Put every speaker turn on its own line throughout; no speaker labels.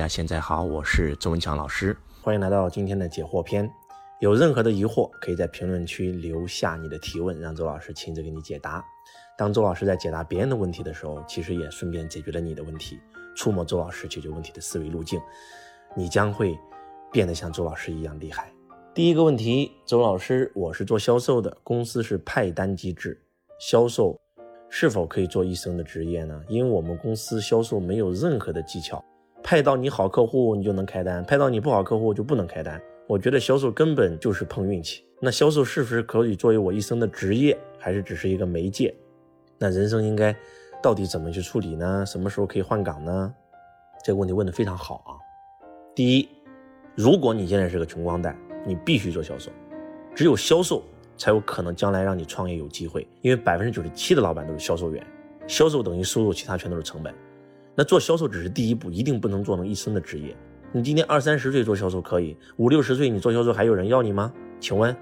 大家现在好，我是周文强老师，欢迎来到今天的解惑篇。有任何的疑惑，可以在评论区留下你的提问，让周老师亲自给你解答。当周老师在解答别人的问题的时候，其实也顺便解决了你的问题，触摸周老师解决问题的思维路径，你将会变得像周老师一样厉害。第一个问题，周老师，我是做销售的，公司是派单机制，销售是否可以做一生的职业呢？因为我们公司销售没有任何的技巧。派到你好客户，你就能开单；派到你不好客户就不能开单。我觉得销售根本就是碰运气。那销售是不是可以作为我一生的职业，还是只是一个媒介？那人生应该到底怎么去处理呢？什么时候可以换岗呢？这个问题问得非常好啊。第一，如果你现在是个穷光蛋，你必须做销售，只有销售才有可能将来让你创业有机会。因为百分之九十七的老板都是销售员，销售等于收入，其他全都是成本。那做销售只是第一步，一定不能做成一生的职业。你今天二三十岁做销售可以，五六十岁你做销售还有人要你吗？请问，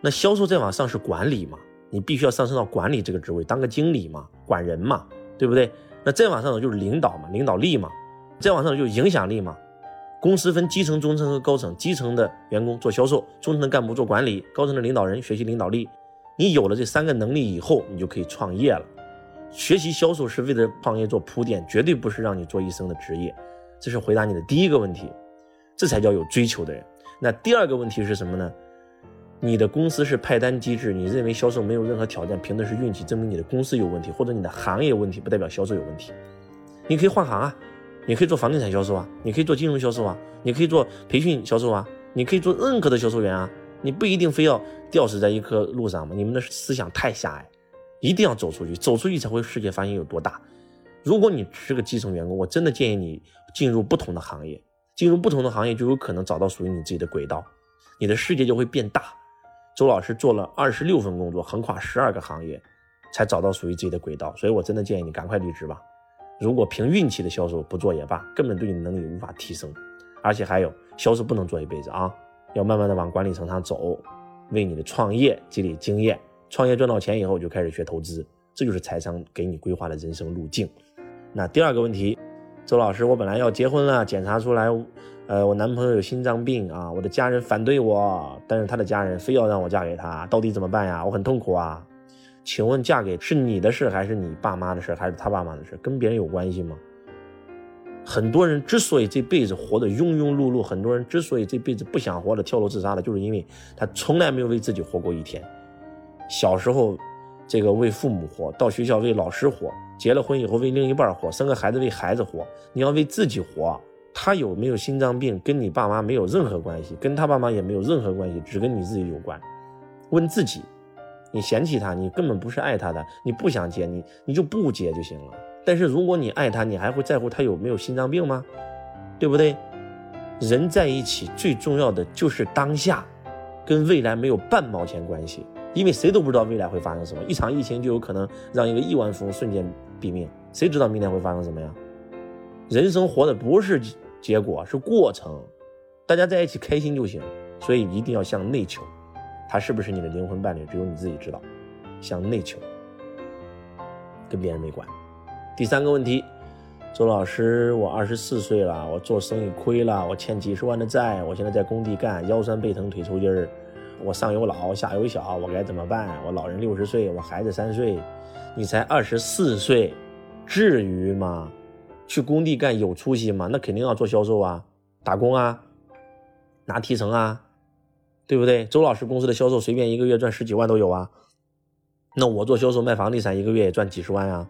那销售再往上是管理嘛？你必须要上升到管理这个职位，当个经理嘛，管人嘛，对不对？那再往上走就是领导嘛，领导力嘛，再往上就是影响力嘛。公司分基层、中层和高层，基层的员工做销售，中层的干部做管理，高层的领导人学习领导力。你有了这三个能力以后，你就可以创业了。学习销售是为了创业做铺垫，绝对不是让你做一生的职业。这是回答你的第一个问题，这才叫有追求的人。那第二个问题是什么呢？你的公司是派单机制，你认为销售没有任何挑战，凭的是运气，证明你的公司有问题，或者你的行业有问题，不代表销售有问题。你可以换行啊，你可以做房地产销售啊，你可以做金融销售啊，你可以做培训销售啊，你可以做任何的销售员啊，你不一定非要吊死在一棵路上嘛。你们的思想太狭隘。一定要走出去，走出去才会世界发现有多大。如果你是个基层员工，我真的建议你进入不同的行业，进入不同的行业就有可能找到属于你自己的轨道，你的世界就会变大。周老师做了二十六份工作，横跨十二个行业，才找到属于自己的轨道。所以我真的建议你赶快离职吧。如果凭运气的销售不做也罢，根本对你能力无法提升。而且还有，销售不能做一辈子啊，要慢慢的往管理层上走，为你的创业积累经验。创业赚到钱以后就开始学投资，这就是财商给你规划的人生路径。那第二个问题，周老师，我本来要结婚了，检查出来，呃，我男朋友有心脏病啊，我的家人反对我，但是他的家人非要让我嫁给他，到底怎么办呀？我很痛苦啊。请问嫁给是你的事还是你爸妈的事，还是他爸妈的事？跟别人有关系吗？很多人之所以这辈子活得庸庸碌碌，很多人之所以这辈子不想活了，跳楼自杀了，就是因为他从来没有为自己活过一天。小时候，这个为父母活；到学校为老师活；结了婚以后为另一半活；生个孩子为孩子活。你要为自己活。他有没有心脏病，跟你爸妈没有任何关系，跟他爸妈也没有任何关系，只跟你自己有关。问自己，你嫌弃他，你根本不是爱他的，你不想结，你你就不结就行了。但是如果你爱他，你还会在乎他有没有心脏病吗？对不对？人在一起最重要的就是当下，跟未来没有半毛钱关系。因为谁都不知道未来会发生什么，一场疫情就有可能让一个亿万富翁瞬间毙命，谁知道明天会发生什么呀？人生活的不是结果，是过程，大家在一起开心就行。所以一定要向内求，他是不是你的灵魂伴侣，只有你自己知道。向内求，跟别人没关。第三个问题，周老师，我二十四岁了，我做生意亏了，我欠几十万的债，我现在在工地干，腰酸背疼，腿抽筋儿。我上有老下有小，我该怎么办？我老人六十岁，我孩子三岁，你才二十四岁，至于吗？去工地干有出息吗？那肯定要做销售啊，打工啊，拿提成啊，对不对？周老师公司的销售随便一个月赚十几万都有啊。那我做销售卖房地产，一个月也赚几十万啊。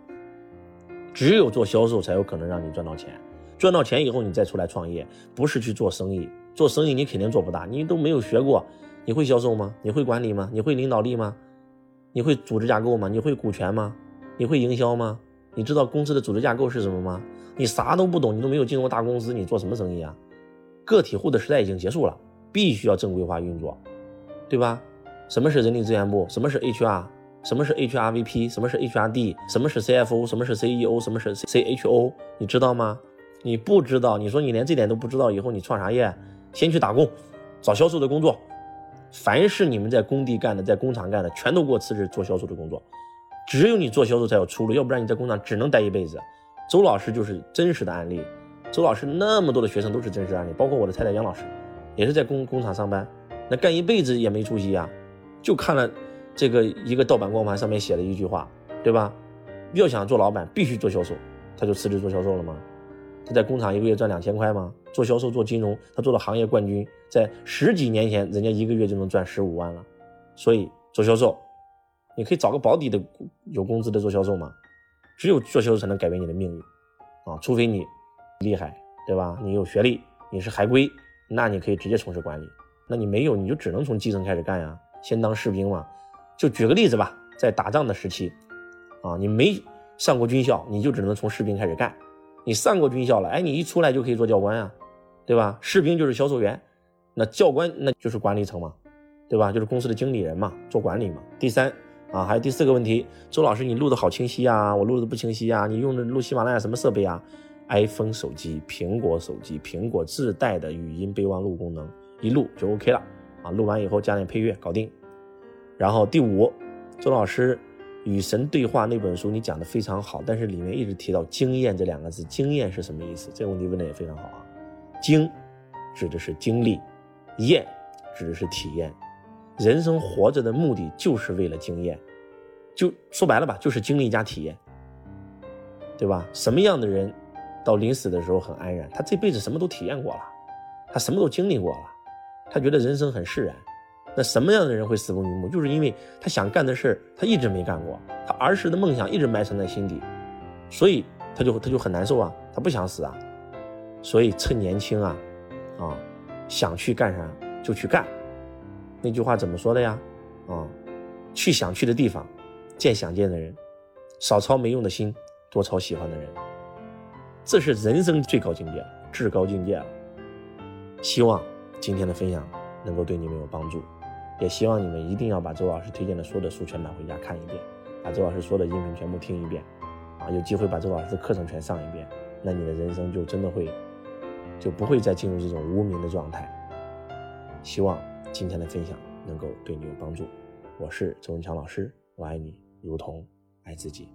只有做销售才有可能让你赚到钱，赚到钱以后你再出来创业，不是去做生意。做生意你肯定做不大，你都没有学过。你会销售吗？你会管理吗？你会领导力吗？你会组织架构吗？你会股权吗？你会营销吗？你知道公司的组织架构是什么吗？你啥都不懂，你都没有进入大公司，你做什么生意啊？个体户的时代已经结束了，必须要正规化运作，对吧？什么是人力资源部？什么是 HR？什么是 HRVP？什么是 HRD？什么是 CFO？什么是 CEO？什么是 CHO？你知道吗？你不知道，你说你连这点都不知道，以后你创啥业？先去打工，找销售的工作。凡是你们在工地干的，在工厂干的，全都给我辞职做销售的工作。只有你做销售才有出路，要不然你在工厂只能待一辈子。周老师就是真实的案例，周老师那么多的学生都是真实案例，包括我的太太杨老师，也是在工工厂上班，那干一辈子也没出息啊，就看了这个一个盗版光盘上面写了一句话，对吧？要想做老板，必须做销售，他就辞职做销售了吗？他在工厂一个月赚两千块吗？做销售做金融，他做了行业冠军，在十几年前，人家一个月就能赚十五万了。所以做销售，你可以找个保底的有工资的做销售嘛。只有做销售才能改变你的命运啊！除非你厉害，对吧？你有学历，你是海归，那你可以直接从事管理。那你没有，你就只能从基层开始干呀，先当士兵嘛。就举个例子吧，在打仗的时期，啊，你没上过军校，你就只能从士兵开始干。你上过军校了，哎，你一出来就可以做教官啊，对吧？士兵就是销售员，那教官那就是管理层嘛，对吧？就是公司的经理人嘛，做管理嘛。第三啊，还有第四个问题，周老师你录的好清晰啊，我录的不清晰啊，你用的录喜马拉雅什么设备啊？iPhone 手机、苹果手机、苹果自带的语音备忘录功能，一录就 OK 了啊，录完以后加点配乐搞定。然后第五，周老师。与神对话那本书你讲的非常好，但是里面一直提到经验这两个字，经验是什么意思？这个问题问的也非常好啊。经指的是经历，验指的是体验。人生活着的目的就是为了经验，就说白了吧，就是经历加体验，对吧？什么样的人到临死的时候很安然？他这辈子什么都体验过了，他什么都经历过了，他觉得人生很释然。那什么样的人会死不瞑目？就是因为他想干的事，他一直没干过，他儿时的梦想一直埋藏在心底，所以他就他就很难受啊，他不想死啊，所以趁年轻啊，啊，想去干啥就去干。那句话怎么说的呀？啊，去想去的地方，见想见的人，少操没用的心，多操喜欢的人，这是人生最高境界，至高境界了。希望今天的分享能够对你们有帮助。也希望你们一定要把周老师推荐的所有的书全买回家看一遍，把周老师说的音频全部听一遍，啊，有机会把周老师的课程全上一遍，那你的人生就真的会，就不会再进入这种无名的状态。希望今天的分享能够对你有帮助。我是周文强老师，我爱你如同爱自己。